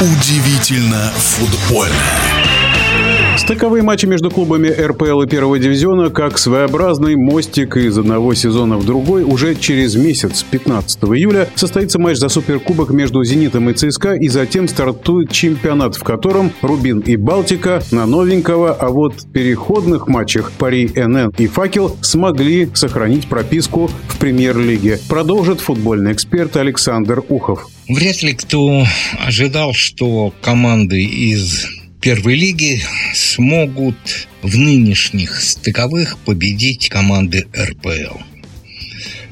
Удивительно футбольно. Стыковые матчи между клубами РПЛ и первого дивизиона как своеобразный мостик из одного сезона в другой. Уже через месяц, 15 июля, состоится матч за суперкубок между «Зенитом» и ЦСКА, и затем стартует чемпионат, в котором «Рубин» и «Балтика» на новенького, а вот в переходных матчах «Пари НН» и «Факел» смогли сохранить прописку в премьер-лиге. Продолжит футбольный эксперт Александр Ухов. Вряд ли кто ожидал, что команды из первой лиги смогут в нынешних стыковых победить команды РПЛ.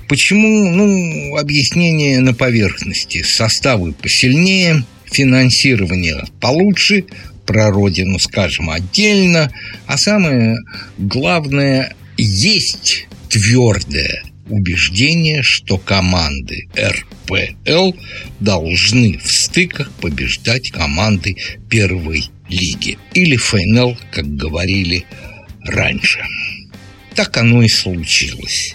Почему? Ну, объяснение на поверхности. Составы посильнее, финансирование получше, про родину скажем отдельно, а самое главное, есть твердое убеждение, что команды РПЛ должны в стыках побеждать команды первой лиги. Или ФНЛ, как говорили раньше. Так оно и случилось.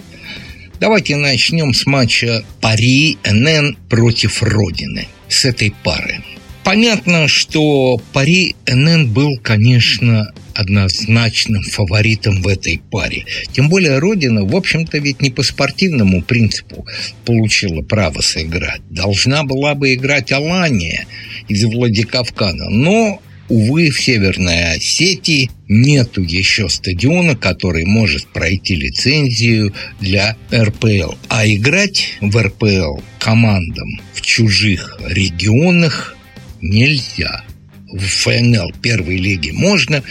Давайте начнем с матча Пари НН против Родины. С этой пары. Понятно, что Пари НН был, конечно, однозначным фаворитом в этой паре. Тем более Родина, в общем-то, ведь не по спортивному принципу получила право сыграть. Должна была бы играть Алания из Владикавказа. Но Увы, в Северной Осетии нету еще стадиона, который может пройти лицензию для РПЛ. А играть в РПЛ командам в чужих регионах нельзя. В ФНЛ первой лиги можно,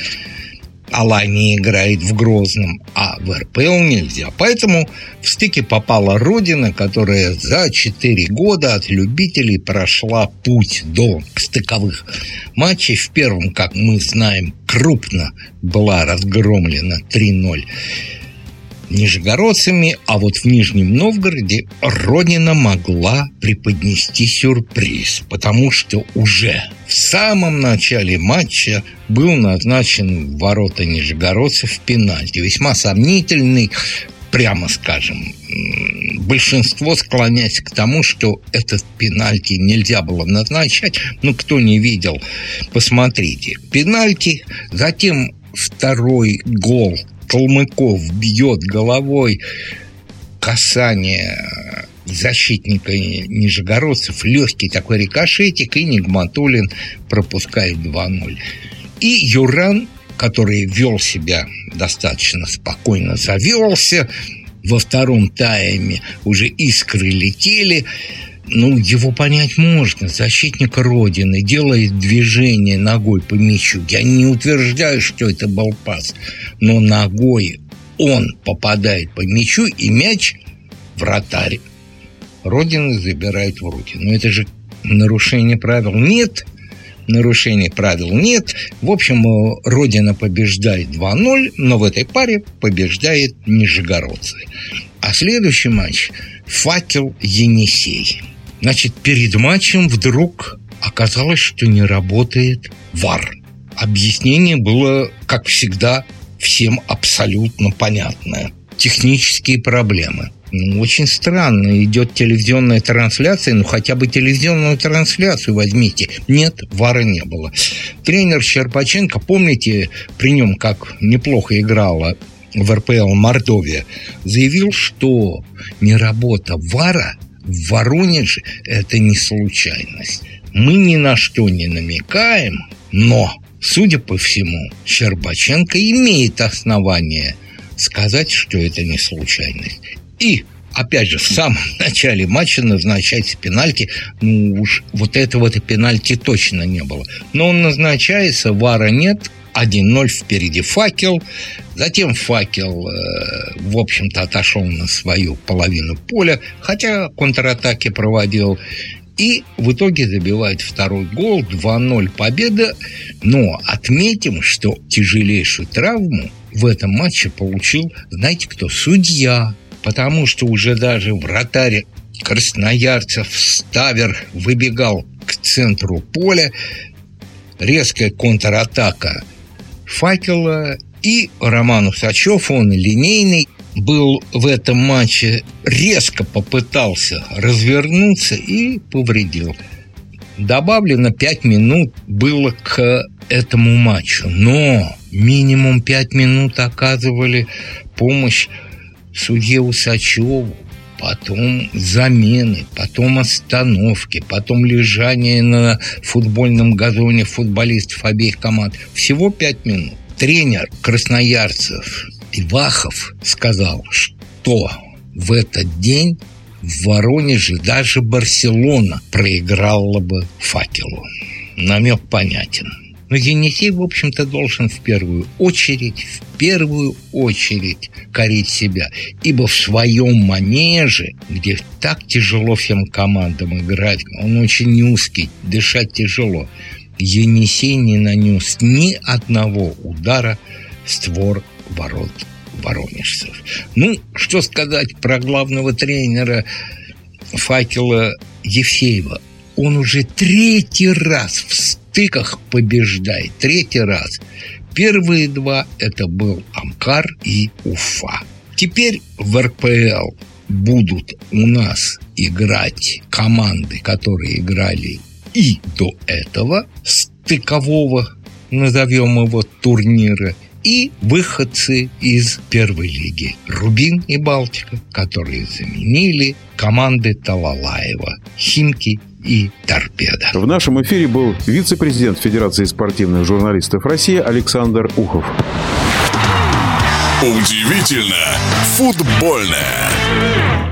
Алания играет в Грозном, а в РПЛ нельзя. Поэтому в стыке попала Родина, которая за 4 года от любителей прошла путь до стыковых матчей. В первом, как мы знаем, крупно была разгромлена 3-0 нижегородцами, а вот в Нижнем Новгороде Родина могла преподнести сюрприз, потому что уже в самом начале матча был назначен в ворота нижегородцев пенальти. Весьма сомнительный, прямо скажем, большинство склоняясь к тому, что этот пенальти нельзя было назначать. Ну, кто не видел, посмотрите. Пенальти, затем второй гол Калмыков бьет головой. Касание защитника нижегородцев, легкий такой рикошетик, и Нигматулин пропускает 2-0. И Юран, который вел себя достаточно спокойно, завелся, во втором тайме уже искры летели, ну, его понять можно. Защитник Родины делает движение ногой по мячу. Я не утверждаю, что это был пас, но ногой он попадает по мячу, и мяч вратарь Родины забирает в руки. Но это же нарушение правил. Нет, нарушений правил нет. В общем, Родина побеждает 2-0, но в этой паре побеждает Нижегородцы. А следующий матч – «Факел Енисей». Значит, перед матчем вдруг оказалось, что не работает ВАР. Объяснение было, как всегда, всем абсолютно понятное. Технические проблемы. Ну, очень странно. Идет телевизионная трансляция, ну хотя бы телевизионную трансляцию возьмите. Нет, вара не было. Тренер Щербаченко, помните, при нем как неплохо играла в РПЛ Мордовия, заявил, что не работа ВАРа в Воронеже это не случайность. Мы ни на что не намекаем, но, судя по всему, Щербаченко имеет основание сказать, что это не случайность. И опять же, в самом начале матча назначается пенальти. Ну уж вот этого-то пенальти точно не было. Но он назначается, вара нет, 1-0 впереди факел. Затем факел, э, в общем-то, отошел на свою половину поля, хотя контратаки проводил. И в итоге забивает второй гол, 2-0 победа. Но отметим, что тяжелейшую травму в этом матче получил, знаете кто, судья. Потому что уже даже вратарь красноярцев Ставер выбегал к центру поля. Резкая контратака факела и Роман Усачев, он линейный, был в этом матче, резко попытался развернуться и повредил. Добавлено 5 минут было к этому матчу, но минимум 5 минут оказывали помощь судье Усачеву, потом замены, потом остановки, потом лежание на футбольном газоне футболистов обеих команд. Всего пять минут. Тренер красноярцев Ивахов сказал, что в этот день в Воронеже даже Барселона проиграла бы факелу. Намек понятен. Но Енисей, в общем-то, должен в первую очередь, в первую очередь корить себя. Ибо в своем манеже, где так тяжело всем командам играть, он очень узкий, дышать тяжело, Енисей не нанес ни одного удара в створ ворот воронежцев. Ну, что сказать про главного тренера факела Евсеева. Он уже третий раз в стыках побеждает. Третий раз. Первые два – это был Амкар и Уфа. Теперь в РПЛ будут у нас играть команды, которые играли и до этого стыкового, назовем его, турнира, и выходцы из первой лиги Рубин и Балтика, которые заменили команды Талалаева, Химки и торпеда. В нашем эфире был вице-президент Федерации спортивных журналистов России Александр Ухов. Удивительно футбольное.